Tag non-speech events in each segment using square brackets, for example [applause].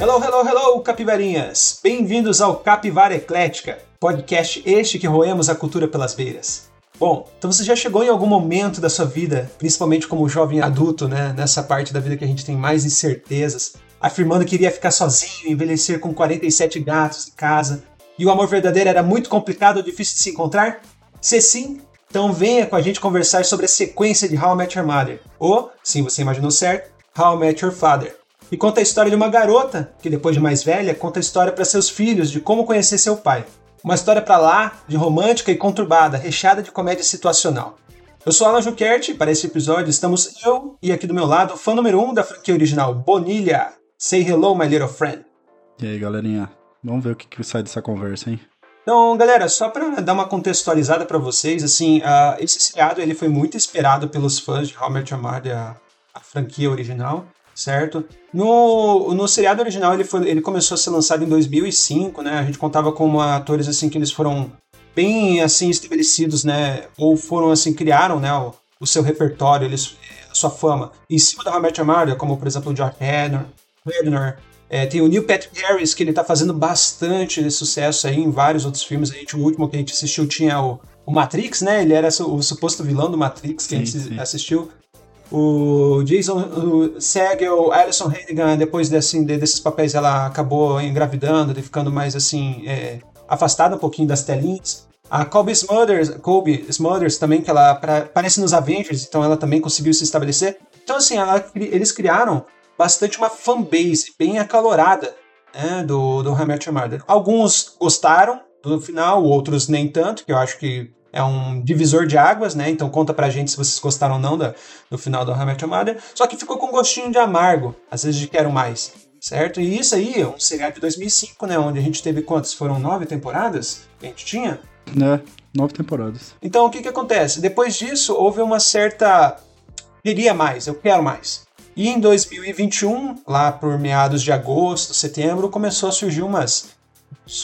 Hello, hello, hello, capivarinhas! Bem-vindos ao Capivara Eclética, podcast este que roemos a cultura pelas beiras. Bom, então você já chegou em algum momento da sua vida, principalmente como jovem adulto, né, nessa parte da vida que a gente tem mais incertezas, afirmando que iria ficar sozinho, envelhecer com 47 gatos em casa, e o amor verdadeiro era muito complicado ou difícil de se encontrar? Se sim, então venha com a gente conversar sobre a sequência de How I Met Your Mother, ou, sim, você imaginou certo, How I Met Your Father e conta a história de uma garota que, depois de mais velha, conta a história para seus filhos de como conhecer seu pai. Uma história para lá, de romântica e conturbada, recheada de comédia situacional. Eu sou Alan Juquert e para esse episódio estamos eu e aqui do meu lado, o fã número 1 um da franquia original, Bonilha. Say hello, my little friend. E aí, galerinha? Vamos ver o que, que sai dessa conversa, hein? Então, galera, só para dar uma contextualizada para vocês, assim, uh, esse seriado ele foi muito esperado pelos fãs de How I Met Your Mother, a, a franquia original certo? No, no seriado original ele, foi, ele começou a ser lançado em 2005, né? A gente contava com atores assim que eles foram bem assim estabelecidos, né? Ou foram assim criaram, né? O, o seu repertório, eles, a sua fama em cima da Robert Amaro, como por exemplo o George Redner, é, tem o Neil Patrick Harris que ele tá fazendo bastante sucesso aí em vários outros filmes. A gente, o último que a gente assistiu tinha o, o Matrix, né? Ele era o suposto vilão do Matrix que sim, a gente sim. assistiu o Jason o Segel, Alison Hannigan, depois desse, desses papéis, ela acabou engravidando e ficando mais assim, é, afastada um pouquinho das telinhas. A Colby Smulders, Colby Smulders também, que ela aparece nos Avengers, então ela também conseguiu se estabelecer. Então, assim, ela, eles criaram bastante uma fanbase bem acalorada né, do, do Hamilton Murder. Alguns gostaram do final, outros nem tanto, que eu acho que é um divisor de águas, né? Então conta pra gente se vocês gostaram ou não da, do final do Hamilton Mother. Só que ficou com um gostinho de amargo, às vezes de quero mais, certo? E isso aí é um seriado de 2005, né? Onde a gente teve quantas? Foram nove temporadas que a gente tinha? Né, nove temporadas. Então o que que acontece? Depois disso houve uma certa... Queria mais, eu quero mais. E em 2021, lá por meados de agosto, setembro, começou a surgir umas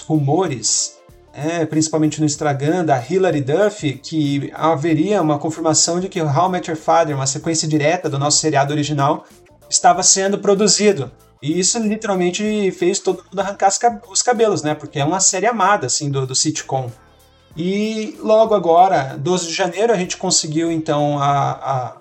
rumores é, principalmente no Instagram, da Hilary Duff, que haveria uma confirmação de que How Met Your Father, uma sequência direta do nosso seriado original, estava sendo produzido. E isso literalmente fez todo mundo arrancar os cabelos, né? Porque é uma série amada, assim, do, do sitcom. E logo agora, 12 de janeiro, a gente conseguiu, então, a, a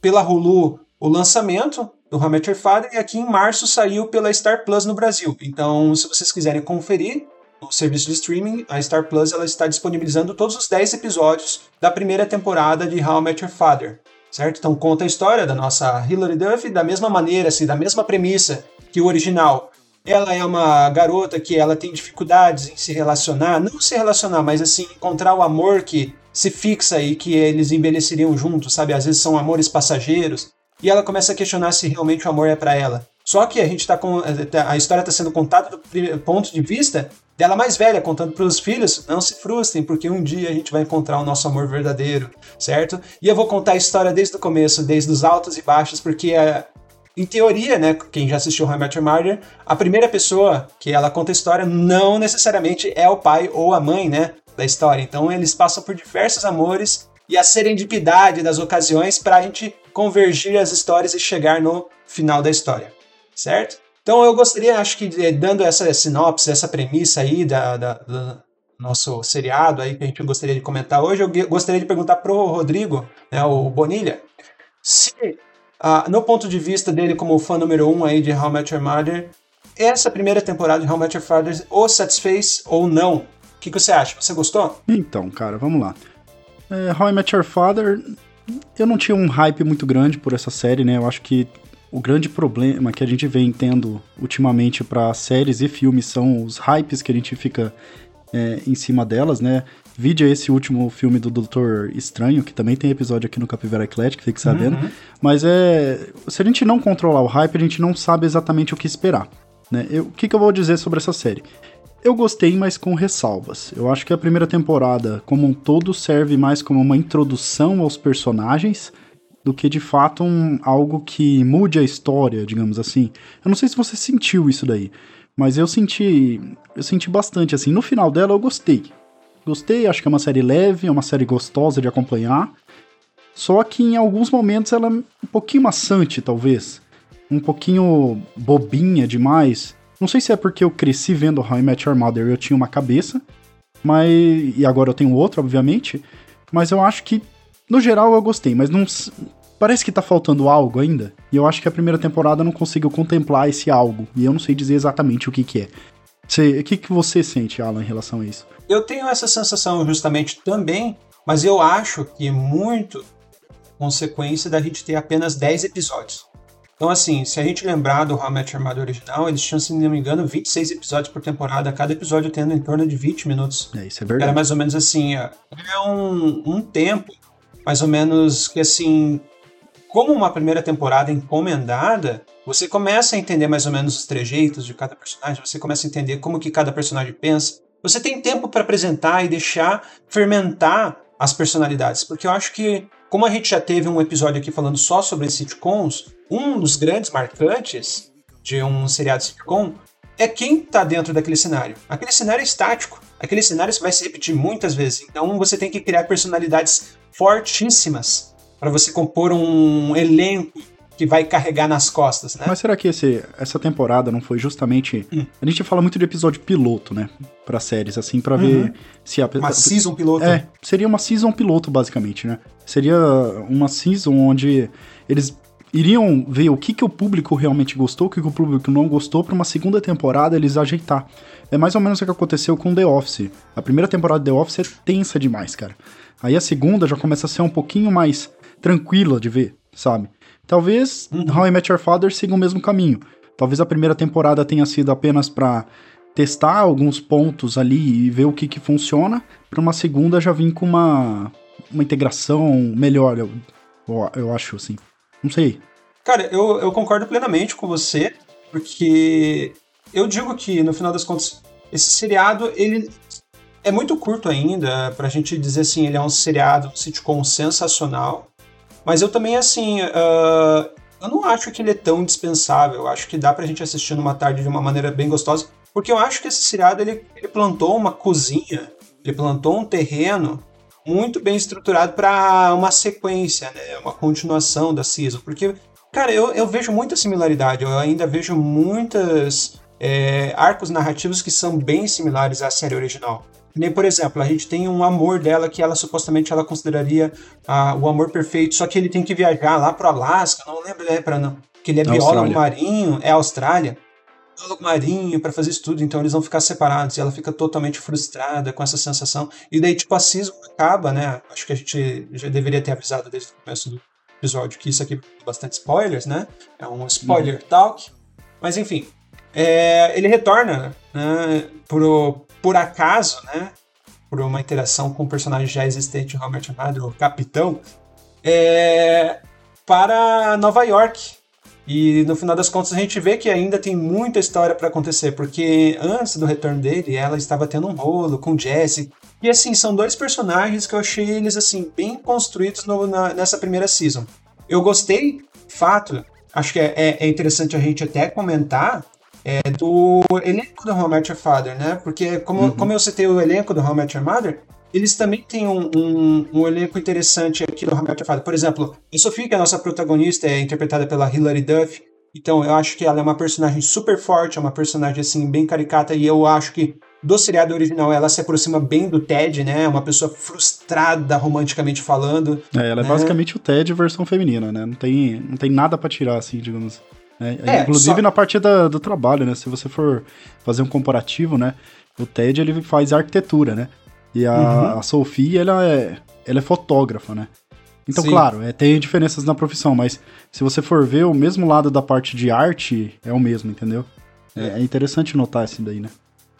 pela Hulu, o lançamento do How Met Your Father, e aqui em março saiu pela Star Plus no Brasil. Então, se vocês quiserem conferir, no serviço de streaming, a Star Plus ela está disponibilizando todos os 10 episódios da primeira temporada de How I Met Your Father, certo? Então conta a história da nossa Hilary Duff da mesma maneira, assim, da mesma premissa que o original. Ela é uma garota que ela tem dificuldades em se relacionar, não se relacionar, mas assim encontrar o amor que se fixa e que eles envelheceriam juntos, sabe? Às vezes são amores passageiros. E ela começa a questionar se realmente o amor é para ela. Só que a gente tá com a história está sendo contada do ponto de vista dela mais velha, contando para os filhos, não se frustrem, porque um dia a gente vai encontrar o nosso amor verdadeiro, certo? E eu vou contar a história desde o começo, desde os altos e baixos, porque é, em teoria, né, quem já assistiu How I Met Your Mother, a primeira pessoa que ela conta a história não necessariamente é o pai ou a mãe, né, da história. Então eles passam por diversos amores e a serendipidade das ocasiões para a gente convergir as histórias e chegar no final da história, certo? Então eu gostaria, acho que eh, dando essa sinopse, essa premissa aí da, da, nosso seriado aí que a gente gostaria de comentar hoje, eu gostaria de perguntar pro Rodrigo, né, o Bonilha, se ah, no ponto de vista dele como fã número um aí de How I Met Your Mother, essa primeira temporada de How I Met Your Father o satisfez ou não? O que, que você acha? Você gostou? Então, cara, vamos lá. É, How I Met Your Father, eu não tinha um hype muito grande por essa série, né? Eu acho que o grande problema que a gente vem tendo ultimamente para séries e filmes são os hypes que a gente fica é, em cima delas, né? Vídeo esse último filme do Doutor Estranho, que também tem episódio aqui no Capivara Eclética, fique sabendo. Uhum. Mas é. Se a gente não controlar o hype, a gente não sabe exatamente o que esperar. Né? Eu, o que, que eu vou dizer sobre essa série? Eu gostei, mas com ressalvas. Eu acho que a primeira temporada, como um todo, serve mais como uma introdução aos personagens do que de fato um, algo que mude a história, digamos assim. Eu não sei se você sentiu isso daí, mas eu senti, eu senti bastante assim. No final dela eu gostei. Gostei, acho que é uma série leve, é uma série gostosa de acompanhar. Só que em alguns momentos ela é um pouquinho maçante, talvez. um pouquinho bobinha demais. Não sei se é porque eu cresci vendo How I Met Your Mother e eu tinha uma cabeça, mas e agora eu tenho outra, obviamente. Mas eu acho que no geral eu gostei, mas não parece que tá faltando algo ainda. E eu acho que a primeira temporada não conseguiu contemplar esse algo. E eu não sei dizer exatamente o que que é. O que, que você sente, Alan, em relação a isso? Eu tenho essa sensação justamente também, mas eu acho que muito consequência da gente ter apenas 10 episódios. Então, assim, se a gente lembrar do How I Met Your Mother original, eles tinham, se não me engano, 26 episódios por temporada, cada episódio tendo em torno de 20 minutos. É, isso é verdade. Era mais ou menos assim, é, é um, um tempo, mais ou menos que assim, como uma primeira temporada encomendada, você começa a entender mais ou menos os trejeitos de cada personagem, você começa a entender como que cada personagem pensa. Você tem tempo para apresentar e deixar fermentar as personalidades, porque eu acho que como a gente já teve um episódio aqui falando só sobre sitcoms, um dos grandes marcantes de um seriado sitcom é quem está dentro daquele cenário. Aquele cenário é estático. Aquele cenário vai se repetir muitas vezes. Então você tem que criar personalidades fortíssimas para você compor um elenco que vai carregar nas costas, né? Mas será que esse, essa temporada não foi justamente. Hum. A gente fala muito de episódio piloto, né? Pra séries, assim, para uhum. ver se a. Uma season piloto. É, seria uma season piloto, basicamente, né? Seria uma season onde eles iriam ver o que, que o público realmente gostou, o que, que o público não gostou, para uma segunda temporada eles ajeitar. É mais ou menos o que aconteceu com The Office. A primeira temporada de The Office é tensa demais, cara. Aí a segunda já começa a ser um pouquinho mais tranquila de ver, sabe? Talvez uhum. How I Met Your Father siga o mesmo caminho. Talvez a primeira temporada tenha sido apenas para testar alguns pontos ali e ver o que, que funciona, para uma segunda já vir com uma, uma integração melhor, eu, eu acho assim. Não sei. Cara, eu, eu concordo plenamente com você, porque eu digo que, no final das contas, esse seriado, ele é muito curto ainda, pra gente dizer assim, ele é um seriado, um sitcom sensacional, mas eu também, assim, uh, eu não acho que ele é tão indispensável. Eu acho que dá pra gente assistir numa tarde de uma maneira bem gostosa. Porque eu acho que esse seriado, ele, ele plantou uma cozinha, ele plantou um terreno muito bem estruturado para uma sequência, né? Uma continuação da season. Porque, cara, eu, eu vejo muita similaridade. Eu ainda vejo muitas é, arcos narrativos que são bem similares à série original. Nem, por exemplo, a gente tem um amor dela que ela supostamente ela consideraria ah, o amor perfeito, só que ele tem que viajar lá pro Alasca, não lembro, é para não, que ele é biólogo marinho, é Austrália, biólogo marinho para fazer estudo, então eles vão ficar separados e ela fica totalmente frustrada com essa sensação. E daí tipo a season acaba, né? Acho que a gente já deveria ter avisado desde o começo do episódio que isso aqui é bastante spoilers, né? É um spoiler uhum. talk. Mas enfim, é, ele retorna né, pro, por acaso, né, por uma interação com um personagem já existente, Robert Mother, o Capitão, é, para Nova York. E no final das contas a gente vê que ainda tem muita história para acontecer, porque antes do retorno dele, ela estava tendo um rolo com Jesse. E assim, são dois personagens que eu achei eles assim bem construídos no, na, nessa primeira season. Eu gostei, fato, acho que é, é, é interessante a gente até comentar é, do elenco do How I Met Your Father, né? Porque, como, uhum. como eu citei o elenco do How I Met Your Mother, eles também têm um, um, um, elenco interessante aqui do Your Father. Por exemplo, a Sophie, que é a nossa protagonista, é interpretada pela Hilary Duff. Então, eu acho que ela é uma personagem super forte, é uma personagem, assim, bem caricata, e eu acho que do seriado original ela se aproxima bem do Ted, né? É uma pessoa frustrada romanticamente falando. É, ela é né? basicamente o Ted versão feminina, né? Não tem, não tem nada para tirar, assim, digamos. É, é, inclusive só... na parte da, do trabalho, né? Se você for fazer um comparativo, né? O Ted ele faz arquitetura, né? E a, uhum. a Sophie, ela é, ela é fotógrafa, né? Então, Sim. claro, é, tem diferenças na profissão, mas se você for ver, o mesmo lado da parte de arte é o mesmo, entendeu? É, é interessante notar isso daí, né?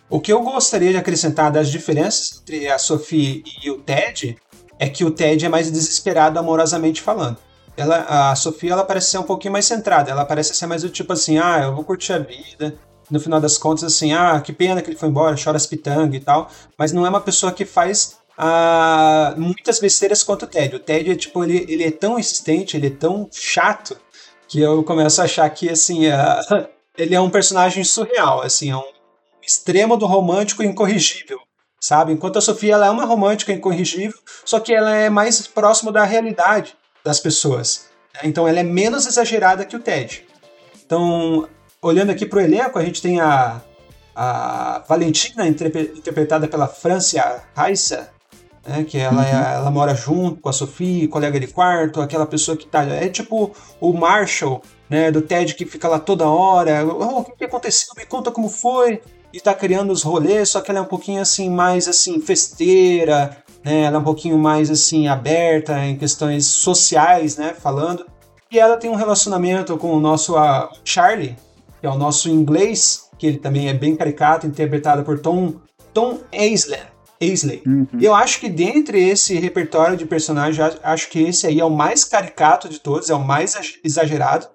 O que eu gostaria de acrescentar das diferenças entre a Sophie e o Ted é que o Ted é mais desesperado amorosamente falando ela, a Sofia ela parece ser um pouquinho mais centrada. Ela parece ser mais do tipo assim, ah, eu vou curtir a vida. No final das contas, assim, ah, que pena que ele foi embora, chora as pitangas e tal. Mas não é uma pessoa que faz ah, muitas besteiras quanto o Ted. O Ted é tipo, ele, ele é tão insistente, ele é tão chato que eu começo a achar que assim, uh, [laughs] ele é um personagem surreal, assim, é um extremo do romântico incorrigível sabe? Enquanto a Sofia ela é uma romântica incorrigível, só que ela é mais próxima da realidade das pessoas. Né? Então ela é menos exagerada que o Ted. Então, olhando aqui pro elenco, a gente tem a, a Valentina, interpretada pela Francia Raissa, né, que ela, é, uhum. ela mora junto com a Sophie, colega de quarto, aquela pessoa que tá. É tipo o Marshall, né, do Ted que fica lá toda hora. Oh, o que, aconteceu? Me conta como foi. E tá criando os rolês, só que ela é um pouquinho assim, mais assim, festeira, né? Ela é um pouquinho mais assim, aberta em questões sociais, né? Falando. E ela tem um relacionamento com o nosso uh, Charlie, é o nosso inglês, que ele também é bem caricato, interpretado por Tom, Tom Aisley. Aisley. Uhum. Eu acho que dentre esse repertório de personagens, acho que esse aí é o mais caricato de todos, é o mais exagerado.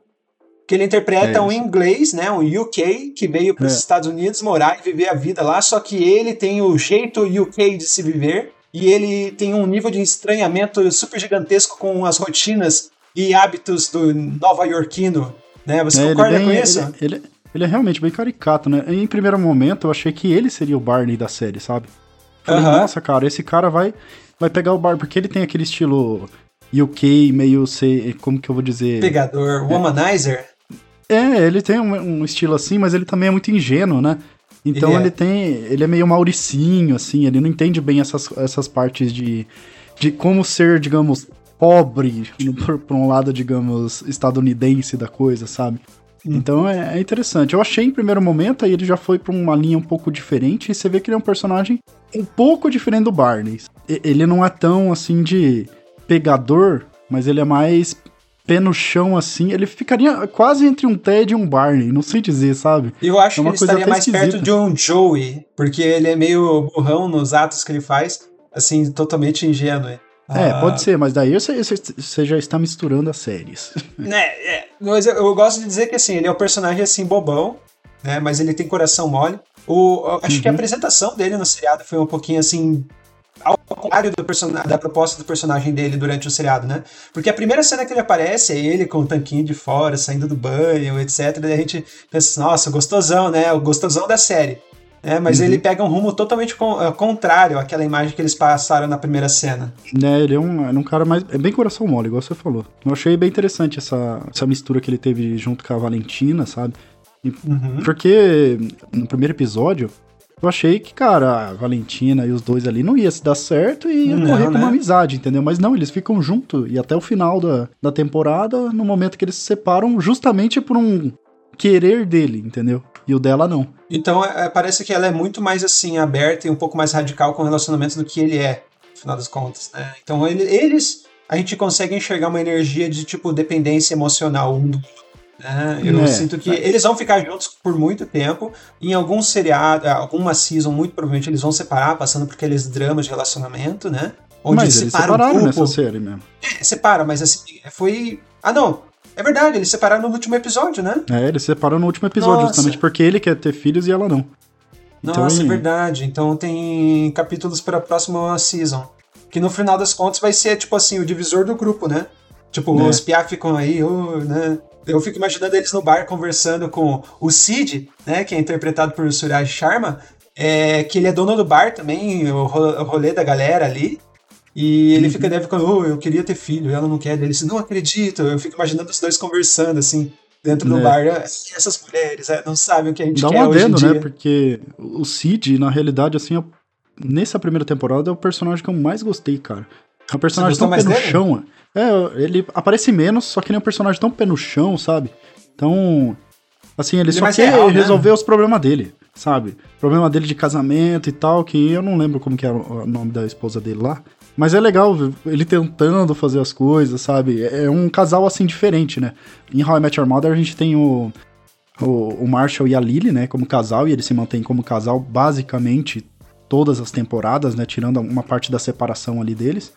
Que ele interpreta é um inglês, né, um UK, que veio para os é. Estados Unidos morar e viver a vida lá, só que ele tem o jeito UK de se viver e ele tem um nível de estranhamento super gigantesco com as rotinas e hábitos do nova-iorquino. Né? Você é, concorda bem, com isso? Ele, ele, ele, é realmente bem caricato, né? Em primeiro momento, eu achei que ele seria o Barney da série, sabe? Falei, uh -huh. nossa, cara, esse cara vai, vai pegar o Barney, porque ele tem aquele estilo UK, meio ser, como que eu vou dizer? Pegador, é. womanizer? É, ele tem um, um, estilo assim, mas ele também é muito ingênuo, né? Então ele, é. ele tem. Ele é meio mauricinho, assim, ele não entende bem essas, essas partes de, de como ser, digamos, pobre, por, por um lado, digamos, estadunidense da coisa, sabe? Hum. Então é, é, interessante. Eu achei em primeiro momento, aí ele já foi pra uma linha um pouco diferente, e você vê que ele é um personagem um pouco diferente do Barney. Ele não é tão assim de pegador, mas ele é mais pé no chão assim, ele ficaria quase entre um Ted e um Barney, não sei dizer, sabe? Eu acho é que ele estaria mais esquisita. perto de um Joey, porque ele é meio burrão nos atos que ele faz, assim, totalmente ingênuo. É, ah. pode ser, mas daí você, você já está misturando as séries. [laughs] É, é mas eu, eu, gosto de dizer que assim, ele é um personagem assim bobão, né? Mas ele tem coração mole. O, acho uhum. que a uhum. apresentação dele no seriado foi um pouquinho assim ao contrário da proposta do personagem dele durante o seriado, né? Porque a primeira cena que ele aparece é ele com o tanquinho de fora, saindo do banho, etc. Daí a gente pensa, nossa, gostosão, né? O gostosão da série. É, mas uhum. ele pega um rumo totalmente é, contrário àquela imagem que eles passaram na primeira cena. Né, ele é um, é um cara mais. É bem coração mole, igual você falou. Eu achei bem interessante essa, essa mistura que ele teve junto com a Valentina, sabe? E, uhum. Porque no primeiro episódio, eu achei que, cara, a Valentina e os dois ali não ia se dar certo e ia não, morrer com né? uma amizade, entendeu? Mas não, eles ficam juntos e até o final da, da temporada, no momento que eles se separam, justamente por um querer dele, entendeu? E o dela não. Então é, é parece que ela é muito mais assim, aberta e um pouco mais radical com o relacionamento do que ele é, no final das contas, né? Então ele, eles, a gente consegue enxergar uma energia de tipo dependência emocional um do né? Eu é, sinto que é. eles vão ficar juntos por muito tempo. Em algum seriado, alguma season, muito provavelmente eles vão separar, passando por aqueles dramas de relacionamento, né? Onde mas eles separaram um nessa série mesmo. É, separa, mas assim, foi. Ah, não. É verdade, eles separaram no último episódio, né? É, eles separaram no último episódio, Nossa. justamente porque ele quer ter filhos e ela não. Então, Nossa, é verdade. Então tem capítulos para a próxima season. Que no final das contas vai ser, tipo assim, o divisor do grupo, né? Tipo, é. os Pia ficam aí, oh, né? Eu fico imaginando eles no bar conversando com o Cid, né, que é interpretado por Suraj Sharma, é, que ele é dono do bar também, o rolê da galera ali. E ele uhum. fica deve ficando, oh, eu queria ter filho, ela não quer. Ele diz, não acredito. Eu fico imaginando os dois conversando assim, dentro do é. bar. Ah, essas mulheres é, não sabem o que a gente Dá quer um adendo, hoje em né? dia. Porque o Cid, na realidade, assim, nessa primeira temporada é o personagem que eu mais gostei, cara. É um personagem tão pé no dele? chão. É, ele aparece menos, só que ele é um personagem tão pé no chão, sabe? Então, assim, ele, ele só quer real, né? resolver né? os problemas dele, sabe? Problema dele de casamento e tal, que eu não lembro como que é o nome da esposa dele lá. Mas é legal ele tentando fazer as coisas, sabe? É um casal assim diferente, né? Em How I Met Your Mother a gente tem o, o, o Marshall e a Lily, né? Como casal, e eles se mantêm como casal basicamente todas as temporadas, né? Tirando uma parte da separação ali deles.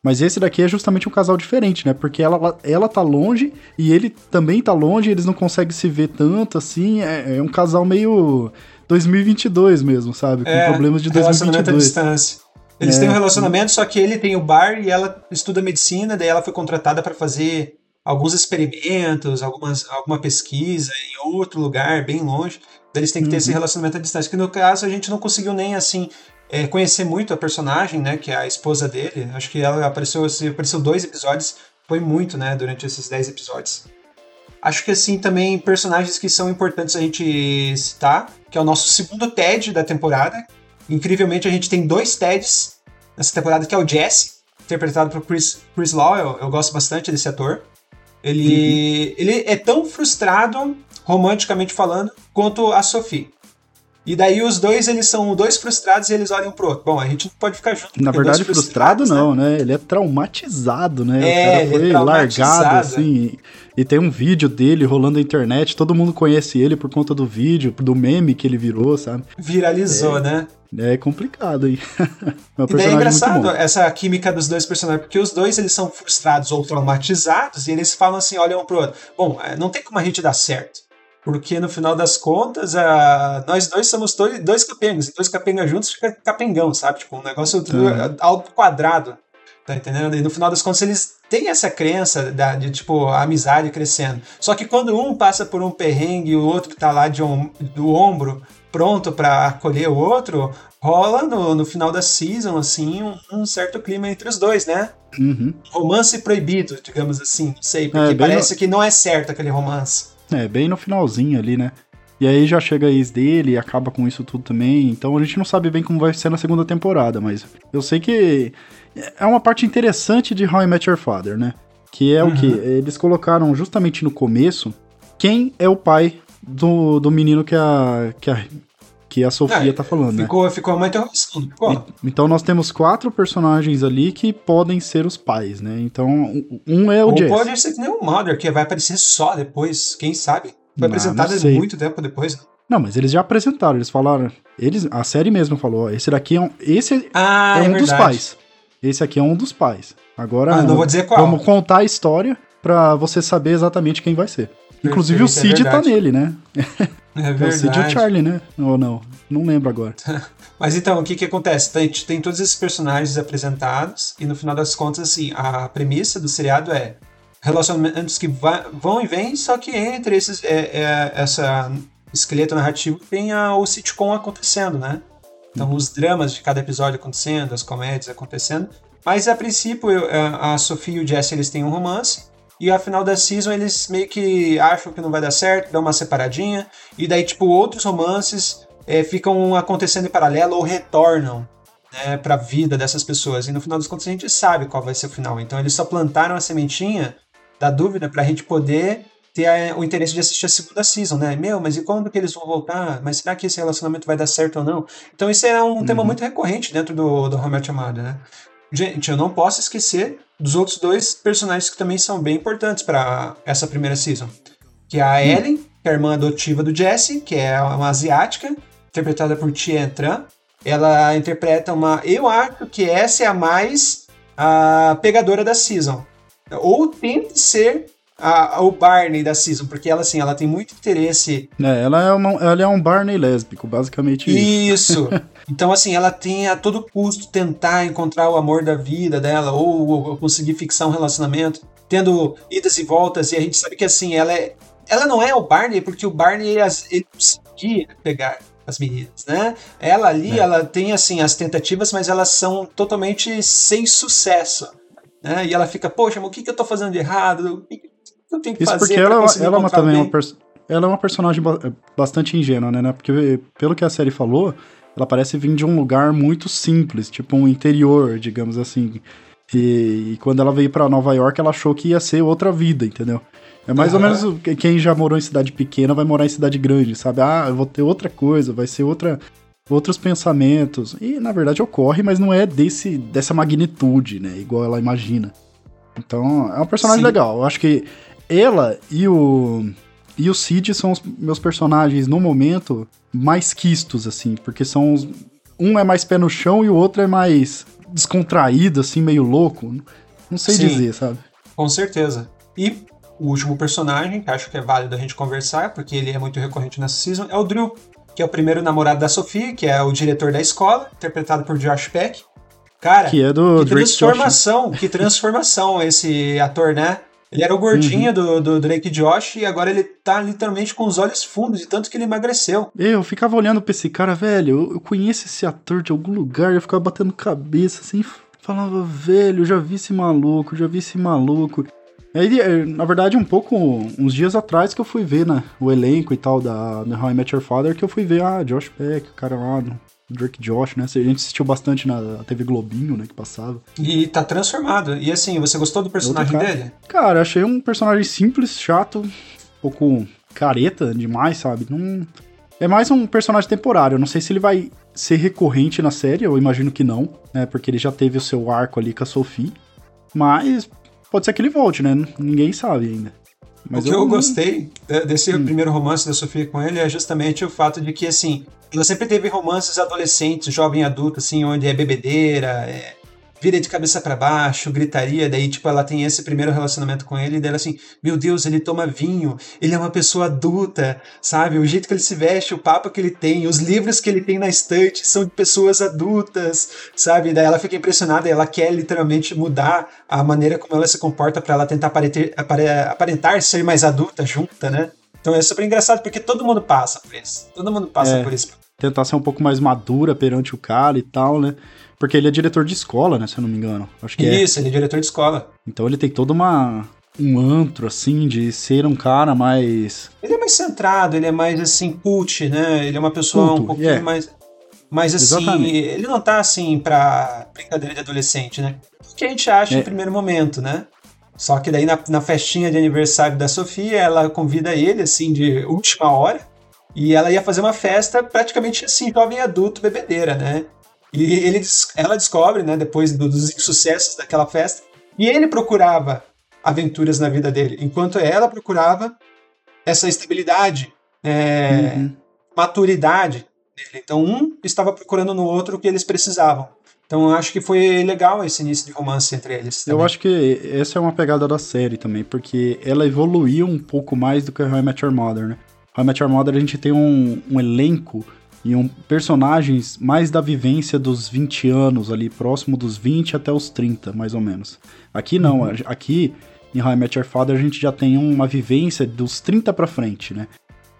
Mas esse daqui é justamente um casal diferente, né? Porque ela, ela tá longe e ele também tá longe, eles não conseguem se ver tanto, assim. É, é um casal meio 2022 mesmo, sabe? Com é, problemas de 2022. Relacionamento à distância. Eles é, têm um relacionamento, só que ele tem o bar e ela estuda medicina, daí ela foi contratada para fazer alguns experimentos, algumas, alguma pesquisa em outro lugar, bem longe. Daí eles têm que ter uhum. esse relacionamento à distância, que no caso a gente não conseguiu nem assim é, conhecer muito a personagem, né, que é a esposa dele. Acho que ela apareceu, apareceu dois episódios, foi muito, né, durante esses dez episódios. Acho que assim também personagens que são importantes a gente citar, que é o nosso segundo Ted da temporada. Incrivelmente a gente tem dois Teds nessa temporada, que é o Jesse, interpretado por Chris, Chris Law, eu, eu gosto bastante desse ator. Ele, uhum. ele é tão frustrado, romanticamente falando, quanto a Sophie. E daí os dois, eles são dois frustrados e eles olham pro outro. Bom, a gente não pode ficar junto. Na verdade, frustrado não, né? né? Ele é traumatizado, né? É, o cara é foi é largado, assim. E tem um vídeo dele rolando na internet, todo mundo conhece ele por conta do vídeo, do meme que ele virou, sabe? Viralizou, é, né? É complicado, hein? [laughs] é e daí é engraçado essa química dos dois personagens, porque os dois eles são frustrados ou traumatizados e eles falam assim, olham um pro outro. Bom, é, não tem como a gente dar certo. Porque no final das contas, a... nós dois somos dois, dois capengas, e dois capengas juntos fica capengão, sabe? Tipo, um negócio tudo uhum. alto quadrado. Tá entendendo? E no final das contas, eles têm essa crença da, de, tipo, a amizade crescendo. Só que quando um passa por um perrengue e o outro tá lá de um, do ombro, pronto para acolher o outro, rola no, no final da season, assim, um, um certo clima entre os dois, né? Uhum. Romance proibido, digamos assim, não sei, porque é, parece no... que não é certo aquele romance. É, bem no finalzinho ali, né? E aí já chega a ex dele e acaba com isso tudo também. Então a gente não sabe bem como vai ser na segunda temporada, mas eu sei que é uma parte interessante de How I Met Your Father, né? Que é uhum. o que? Eles colocaram justamente no começo quem é o pai do, do menino que a, que a, que a Sofia tá falando, ficou, né? Ficou uma interrogação, ficou. Então nós temos quatro personagens ali que podem ser os pais, né? Então um é o Ou Jesse. pode ser que nem o Mother, que vai aparecer só depois, quem sabe? Foi apresentado muito tempo depois. Não, mas eles já apresentaram, eles falaram. Eles, a série mesmo falou, ó, esse daqui é um. Esse ah, é, é um dos pais. Esse aqui é um dos pais. Agora. Ah, não vou dizer qual. Vamos contar a história para você saber exatamente quem vai ser. Perfeito, Inclusive o Cid é tá nele, né? [laughs] É verdade. É o Cid e o Charlie, né? Ou não? Não lembro agora. [laughs] Mas então, o que que acontece? A gente tem todos esses personagens apresentados e no final das contas, assim, a premissa do seriado é relacionamentos que vão e vêm, só que entre esses, é, é, essa esqueleto narrativo tem a, o sitcom acontecendo, né? Então, os dramas de cada episódio acontecendo, as comédias acontecendo. Mas, a princípio, a Sophie e o Jesse, eles têm um romance. E, ao final da season, eles meio que acham que não vai dar certo, dão uma separadinha. E daí, tipo, outros romances é, ficam acontecendo em paralelo ou retornam né, para a vida dessas pessoas. E, no final das contas, a gente sabe qual vai ser o final. Então, eles só plantaram a sementinha da dúvida para a gente poder ter a, o interesse de assistir a segunda season, né? Meu, mas e quando que eles vão voltar? Mas será que esse relacionamento vai dar certo ou não? Então isso é um uhum. tema muito recorrente dentro do, do How Amada, né? Gente, eu não posso esquecer dos outros dois personagens que também são bem importantes para essa primeira season. Que é a uhum. Ellen, que é a irmã adotiva do Jesse, que é uma asiática, interpretada por Tien Tran. Ela interpreta uma... Eu acho que essa é a mais a pegadora da season ou tente ser a, o Barney da season, porque ela assim, ela tem muito interesse. É, ela é, uma, ela é um Barney lésbico, basicamente isso. Isso. [laughs] então, assim, ela tem a todo custo tentar encontrar o amor da vida dela, ou, ou conseguir fixar um relacionamento, tendo idas e voltas, e a gente sabe que assim, ela é. Ela não é o Barney, porque o Barney ele conseguia pegar as meninas, né? Ela ali, é. ela tem assim as tentativas, mas elas são totalmente sem sucesso. Né? E ela fica, poxa, mas o que, que eu tô fazendo de errado? O que, eu tenho que Isso fazer porque ela, ela é uma, também uma ela é uma personagem bastante ingênua, né? Porque pelo que a série falou, ela parece vir de um lugar muito simples, tipo um interior, digamos assim. E, e quando ela veio para Nova York, ela achou que ia ser outra vida, entendeu? É mais ou menos quem já morou em cidade pequena vai morar em cidade grande, sabe? Ah, eu vou ter outra coisa, vai ser outra outros pensamentos. E na verdade ocorre, mas não é desse, dessa magnitude, né? Igual ela imagina. Então é um personagem Sim. legal. Eu acho que ela e o. E o Cid são os meus personagens no momento mais quistos, assim, porque são os, um é mais pé no chão e o outro é mais descontraído, assim, meio louco. Não sei Sim, dizer, sabe? Com certeza. E o último personagem, que acho que é válido a gente conversar, porque ele é muito recorrente nessa season, é o Drew, que é o primeiro namorado da Sofia, que é o diretor da escola, interpretado por Josh Peck. Cara, que, é do que transformação, que transformação esse ator, né? Ele era o gordinho uhum. do, do Drake Josh e agora ele tá literalmente com os olhos fundos de tanto que ele emagreceu. Eu ficava olhando pra esse cara, velho, eu, conheço esse ator de algum lugar, eu ficava batendo cabeça assim, falava, velho, já vi esse maluco, já vi esse maluco. Aí, é, na verdade, um pouco, uns dias atrás que eu fui ver, né, o elenco e tal da, da How I Met Your Father, que eu fui ver, ah, Josh Peck, o cara lá, Drake Josh, né? A gente assistiu bastante na TV Globinho, né? Que passava. E tá transformado. E assim, você gostou do personagem cara, dele? Cara, achei um personagem simples, chato, um pouco careta demais, sabe? Não... É mais um personagem temporário. Eu não sei se ele vai ser recorrente na série, eu imagino que não, né? Porque ele já teve o seu arco ali com a Sophie. Mas pode ser que ele volte, né? Ninguém sabe ainda. Mas o que eu, eu gostei desse hum. primeiro romance da Sofia com ele é justamente o fato de que, assim, ela sempre teve romances adolescentes, jovem adulto, assim, onde é bebedeira, é vira de cabeça para baixo, gritaria, daí, tipo, ela tem esse primeiro relacionamento com ele, e dela assim, meu Deus, ele toma vinho, ele é uma pessoa adulta, sabe? O jeito que ele se veste, o papo que ele tem, os livros que ele tem na estante são de pessoas adultas, sabe? Daí ela fica impressionada e ela quer literalmente mudar a maneira como ela se comporta para ela tentar aparentar, aparentar ser mais adulta junta, né? Então é super engraçado porque todo mundo passa por isso. Todo mundo passa é, por isso. Tentar ser um pouco mais madura perante o cara e tal, né? Porque ele é diretor de escola, né? Se eu não me engano. Acho que é. Isso, é. ele é diretor de escola. Então ele tem toda uma. Um antro, assim, de ser um cara mais. Ele é mais centrado, ele é mais, assim, cult, né? Ele é uma pessoa Culto, um pouquinho yeah. mais. Mas, assim, Exatamente. ele não tá, assim, pra brincadeira de adolescente, né? O que a gente acha é. em primeiro momento, né? Só que daí na, na festinha de aniversário da Sofia, ela convida ele, assim, de última hora. E ela ia fazer uma festa praticamente assim, jovem adulto, bebedeira, né? E ele, ela descobre, né, depois dos insucessos daquela festa, e ele procurava aventuras na vida dele, enquanto ela procurava essa estabilidade, é, uhum. maturidade dele. Então, um estava procurando no outro o que eles precisavam. Então, eu acho que foi legal esse início de romance entre eles. Também. Eu acho que essa é uma pegada da série também, porque ela evoluiu um pouco mais do que How I Met Your Mother, né? How I Met Your Mother a gente tem um, um elenco e um, personagens mais da vivência dos 20 anos ali, próximo dos 20 até os 30, mais ou menos. Aqui não, uhum. aqui em How I Met Your Father a gente já tem uma vivência dos 30 para frente, né?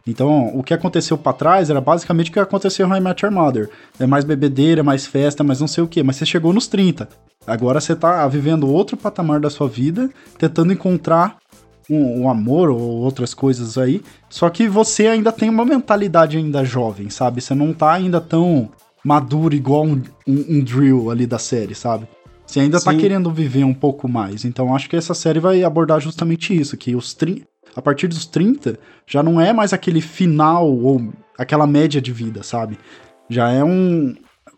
Então, o que aconteceu para trás era basicamente o que aconteceu em How I Met Your Mother. É mais bebedeira, mais festa, mais não sei o que, mas você chegou nos 30. Agora você tá vivendo outro patamar da sua vida, tentando encontrar um, um, amor ou outras coisas aí. Só que você ainda tem uma mentalidade ainda jovem, sabe? Você não tá ainda tão maduro igual um, um, um drill ali da série, sabe? Você ainda tá Sim. tá querendo viver um pouco mais. Então acho que essa série vai abordar justamente isso, que os 30, a partir dos 30 já não é mais aquele final ou aquela média de vida, sabe? Já é um,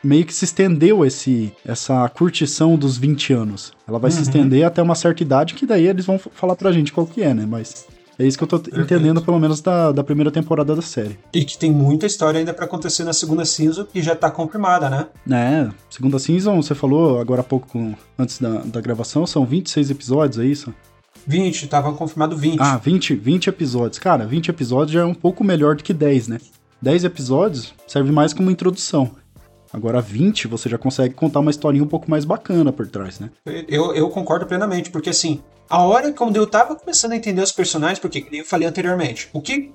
meio que se estendeu esse essa curtição dos 20 anos. Ela vai uhum. se estender até uma certa idade, que daí eles vão falar pra gente qual que é, né? Mas é isso que eu tô Perfeito. entendendo, pelo menos, da, da primeira temporada da série. E que tem muita história ainda para acontecer na segunda season, que já tá confirmada, né? É, segunda season, você falou agora há pouco, antes da, da gravação, são 26 episódios, é isso? 20, tava confirmado 20. Ah, 20, 20 episódios. Cara, 20 episódios já é um pouco melhor do que 10, né? 10 episódios serve mais como introdução. Agora, 20, você já consegue contar uma historinha um pouco mais bacana por trás, né? Eu, eu concordo plenamente, porque assim, a hora quando eu tava começando a entender os personagens, porque, como eu falei anteriormente, o que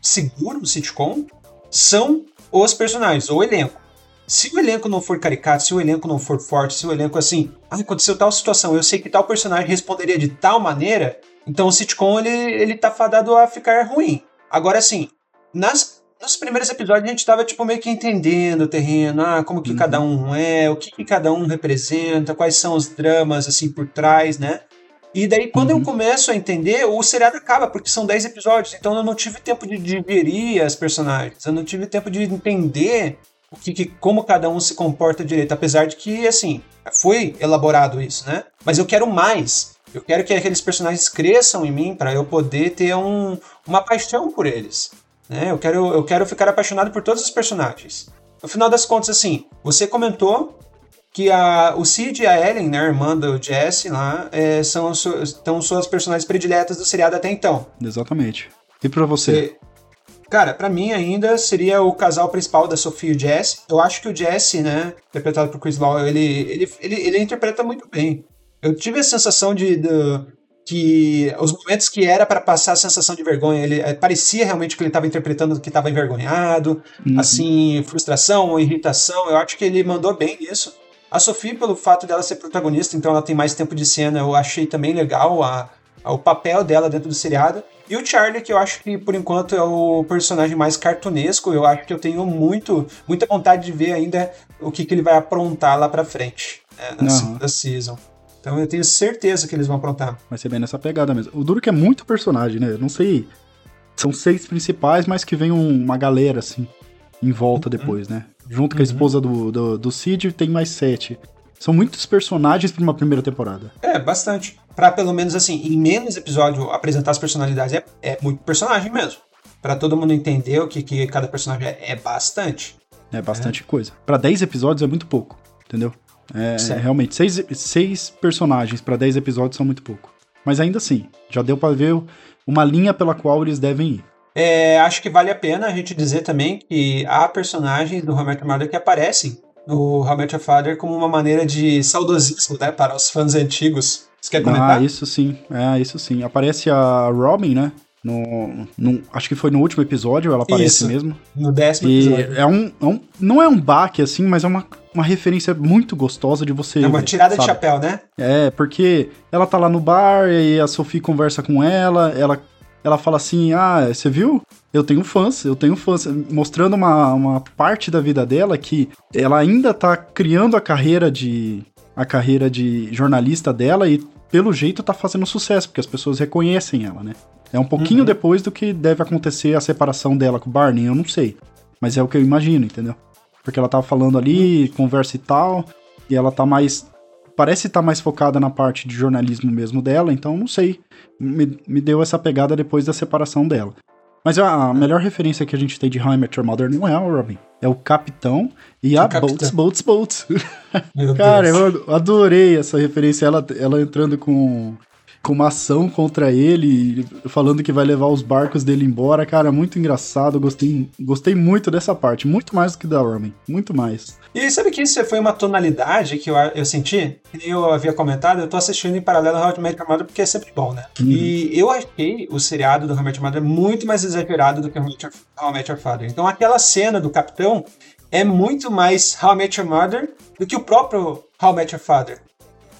segura o sitcom são os personagens, ou o elenco. Se o elenco não for caricato, se o elenco não for forte, se o elenco assim, ah, aconteceu tal situação, eu sei que tal personagem responderia de tal maneira, então o sitcom ele, ele tá fadado a ficar ruim. Agora, assim, nas nos primeiros episódios a gente tava, tipo, meio que entendendo o terreno, ah, como que uhum. cada um é, o que, que cada um representa, quais são os dramas, assim, por trás, né? E daí, quando uhum. eu começo a entender, o seriado acaba, porque são 10 episódios, então eu não tive tempo de digerir as personagens, eu não tive tempo de entender o que, que, como cada um se comporta direito, apesar de que, assim, foi elaborado isso, né? Mas eu quero mais. Eu quero que aqueles personagens cresçam em mim para eu poder ter um, uma paixão por eles. Né? Eu, quero, eu quero ficar apaixonado por todos os personagens. No final das contas, assim, você comentou que a, o Sid e a Ellen, né, a irmã do Jesse lá, é, são, são suas personagens prediletas do seriado até então. Exatamente. E pra você? E, cara, para mim ainda seria o casal principal da Sophie e o Jesse. Eu acho que o Jesse, né, interpretado por Chris Law, ele, ele, ele, ele interpreta muito bem. Eu tive a sensação de, de que os momentos que era para passar a sensação de vergonha, ele é, parecia realmente que ele estava interpretando que estava envergonhado, uhum. assim, frustração ou irritação. Eu acho que ele mandou bem nisso. A Sophie, pelo fato dela ser protagonista, então ela tem mais tempo de cena, eu achei também legal a, o papel dela dentro do seriado. E o Charlie, que eu acho que por enquanto é o personagem mais cartunesco, eu acho que eu tenho muito, muita vontade de ver ainda o que, que ele vai aprontar lá pra frente, né, na segunda season. Então eu tenho certeza que eles vão aprontar. Vai ser bem nessa pegada mesmo. O duro que é muito personagem, né? Eu não sei. São seis principais, mas que vem uma galera, assim, em volta uhum. depois, né? Junto com a uhum. esposa do, do, do Cid, tem mais sete. São muitos personagens para uma primeira temporada. É, bastante. Para pelo menos assim, em menos episódio apresentar as personalidades é, é muito personagem mesmo. Para todo mundo entender o que, que cada personagem é, é bastante. É bastante é. coisa. Para 10 episódios é muito pouco, entendeu? É, realmente, seis, seis personagens para 10 episódios são muito pouco. Mas ainda assim, já deu para ver uma linha pela qual eles devem ir. É, acho que vale a pena a gente dizer também que há personagens do I Mother que aparecem no Your Father como uma maneira de saudosismo, né, para os fãs antigos. Você quer comentar? Ah, isso sim, é, isso sim. Aparece a Robin, né, no, no, acho que foi no último episódio, ela aparece Isso, mesmo. No décimo e episódio. É um, é um, não é um baque, assim, mas é uma, uma referência muito gostosa de você. É uma tirada sabe? de chapéu, né? É, porque ela tá lá no bar e a Sophie conversa com ela, ela, ela fala assim: Ah, você viu? eu tenho fãs, eu tenho fãs, mostrando uma, uma parte da vida dela que ela ainda tá criando a carreira de a carreira de jornalista dela e pelo jeito tá fazendo sucesso, porque as pessoas reconhecem ela, né? É um pouquinho uhum. depois do que deve acontecer a separação dela com o Barney, eu não sei. Mas é o que eu imagino, entendeu? Porque ela tava falando ali, conversa e tal, e ela tá mais. Parece estar tá mais focada na parte de jornalismo mesmo dela, então não sei. Me, me deu essa pegada depois da separação dela. Mas a melhor referência que a gente tem de How I Met Your Mother não é o Robin. É o Capitão e a Boats, Boats, Boats. Cara, eu adorei essa referência. Ela, ela entrando com com uma ação contra ele, falando que vai levar os barcos dele embora. Cara, muito engraçado. Gostei, gostei muito dessa parte. Muito mais do que da Roman. Muito mais. E sabe que isso foi uma tonalidade que eu, eu senti? Eu havia comentado, eu tô assistindo em paralelo ao How I Met Your Mother porque é sempre bom, né? Uhum. E eu achei o seriado do How I Met Your Mother muito mais exagerado do que o How I Met Your Father. Então aquela cena do capitão é muito mais How I Met Your Mother do que o próprio How I Met Your Father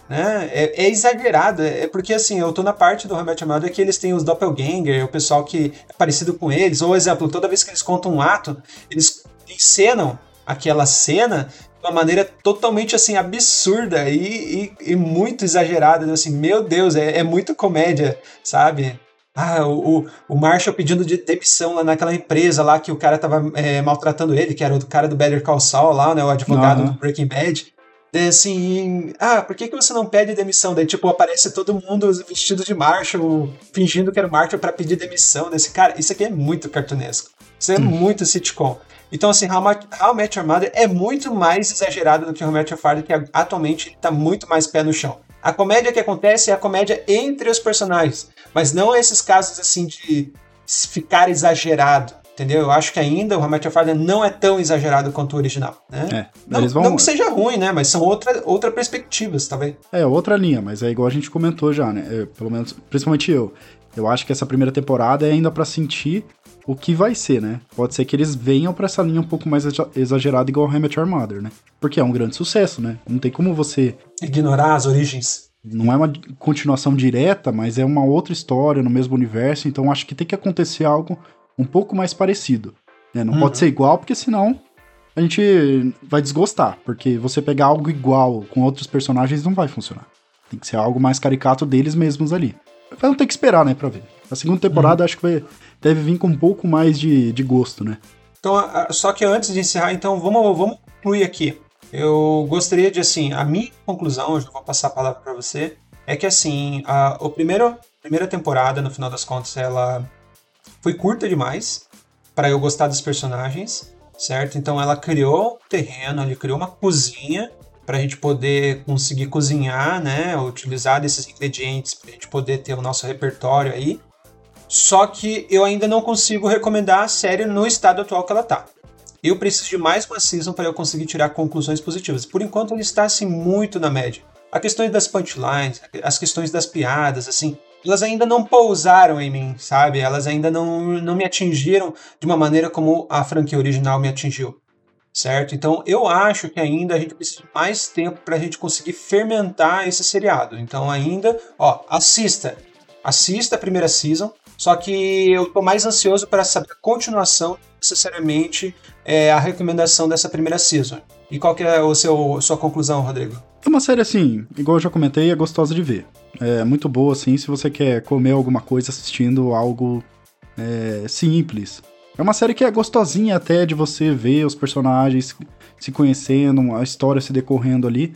né? É, é, exagerado, é, é porque assim, eu tô na parte do Remet Amado é que eles têm os doppelganger, o pessoal que é parecido com eles, ou exemplo, toda vez que eles contam um ato, eles encenam aquela cena de uma maneira totalmente assim absurda e, e, e muito exagerada, assim, meu Deus, é, é muito comédia, sabe? Ah, o, o Marshall pedindo de demissão lá naquela empresa lá que o cara tava é, maltratando ele, que era o cara do Better Call Saul lá, né, o advogado uhum. do Breaking Bad assim, ah, por que, que você não pede demissão? Daí, tipo, aparece todo mundo vestido de Marshall, fingindo que era Marshall para pedir demissão desse cara. Isso aqui é muito cartunesco. Isso é hum. muito sitcom. Então, assim, How, How Met Your Mother é muito mais exagerado do que How Met Your Father, que atualmente está muito mais pé no chão. A comédia que acontece é a comédia entre os personagens, mas não esses casos, assim, de ficar exagerado. Entendeu? Eu acho que ainda o Hamet Father não é tão exagerado quanto o original. Né? É, não, vão... não que seja ruim, né? Mas são outra, outra perspectivas, tá vendo? É, outra linha, mas é igual a gente comentou já, né? Eu, pelo menos, principalmente eu. Eu acho que essa primeira temporada é ainda para sentir o que vai ser, né? Pode ser que eles venham para essa linha um pouco mais exagerada, igual o Hamet Your Mother, né? Porque é um grande sucesso, né? Não tem como você. Ignorar as origens. Não é uma continuação direta, mas é uma outra história no mesmo universo, então acho que tem que acontecer algo um pouco mais parecido. Né? Não uhum. pode ser igual, porque senão a gente vai desgostar. Porque você pegar algo igual com outros personagens não vai funcionar. Tem que ser algo mais caricato deles mesmos ali. Vamos ter que esperar, né, pra ver. A segunda temporada uhum. acho que vai, deve vir com um pouco mais de, de gosto, né? Então, só que antes de encerrar, então, vamos, vamos concluir aqui. Eu gostaria de, assim, a minha conclusão, hoje eu vou passar a palavra para você, é que, assim, a, o primeiro, primeira temporada, no final das contas, ela foi curta demais para eu gostar dos personagens, certo? Então ela criou um terreno, ela criou uma cozinha para a gente poder conseguir cozinhar, né? Utilizar desses ingredientes para a gente poder ter o nosso repertório aí. Só que eu ainda não consigo recomendar a série no estado atual que ela tá. Eu preciso de mais uma season para eu conseguir tirar conclusões positivas. Por enquanto ele está assim muito na média. A questão das punchlines, as questões das piadas, assim, elas ainda não pousaram em mim, sabe? Elas ainda não, não me atingiram de uma maneira como a franquia original me atingiu, certo? Então eu acho que ainda a gente precisa de mais tempo para a gente conseguir fermentar esse seriado. Então ainda, ó, assista. assista a primeira season, só que eu tô mais ansioso para saber a continuação, necessariamente é, a recomendação dessa primeira season. E qual que é seu sua conclusão, Rodrigo? É uma série assim, igual eu já comentei, é gostosa de ver. É muito boa assim se você quer comer alguma coisa assistindo algo é, simples. É uma série que é gostosinha até de você ver os personagens se conhecendo, a história se decorrendo ali.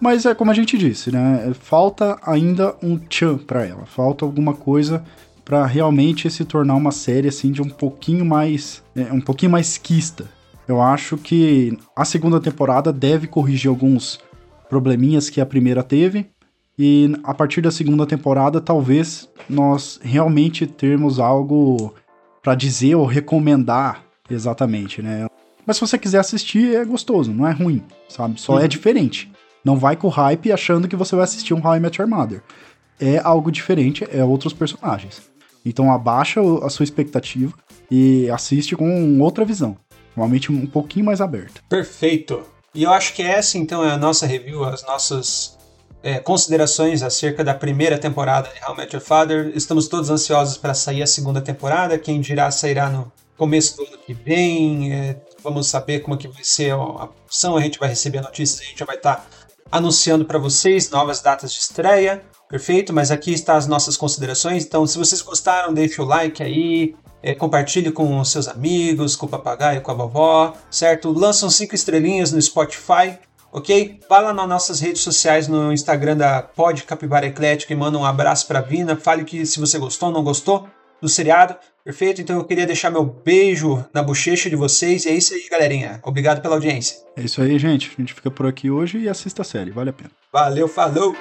Mas é como a gente disse, né? Falta ainda um tchan para ela. Falta alguma coisa para realmente se tornar uma série assim de um pouquinho mais, é, um pouquinho mais quista. Eu acho que a segunda temporada deve corrigir alguns probleminhas que a primeira teve e a partir da segunda temporada talvez nós realmente termos algo para dizer ou recomendar exatamente, né? Mas se você quiser assistir, é gostoso, não é ruim, sabe? Só é uhum. é diferente. Não vai com hype achando que você vai assistir um How I Met Your Mother. É algo diferente, é outros personagens. Então abaixa a sua expectativa e assiste com outra visão. Normalmente um pouquinho mais aberta. Perfeito. E eu acho que essa então é a nossa review, as nossas é, considerações acerca da primeira temporada de How I Met Your Father. Estamos todos ansiosos para sair a segunda temporada. Quem dirá sairá no começo do ano que vem. É, vamos saber como que vai ser a opção. A gente vai receber notícias, a gente vai estar tá anunciando para vocês novas datas de estreia. Perfeito? Mas aqui está as nossas considerações. Então, se vocês gostaram, deixe o like aí. É, compartilhe com seus amigos, com o papagaio, com a vovó, certo? Lançam cinco estrelinhas no Spotify ok? Vá lá nas nossas redes sociais, no Instagram da Pod Capivara Eclética e manda um abraço para Vina. Fale que se você gostou ou não gostou do seriado, perfeito? Então eu queria deixar meu beijo na bochecha de vocês. E é isso aí, galerinha. Obrigado pela audiência. É isso aí, gente. A gente fica por aqui hoje e assista a série, vale a pena. Valeu, falou!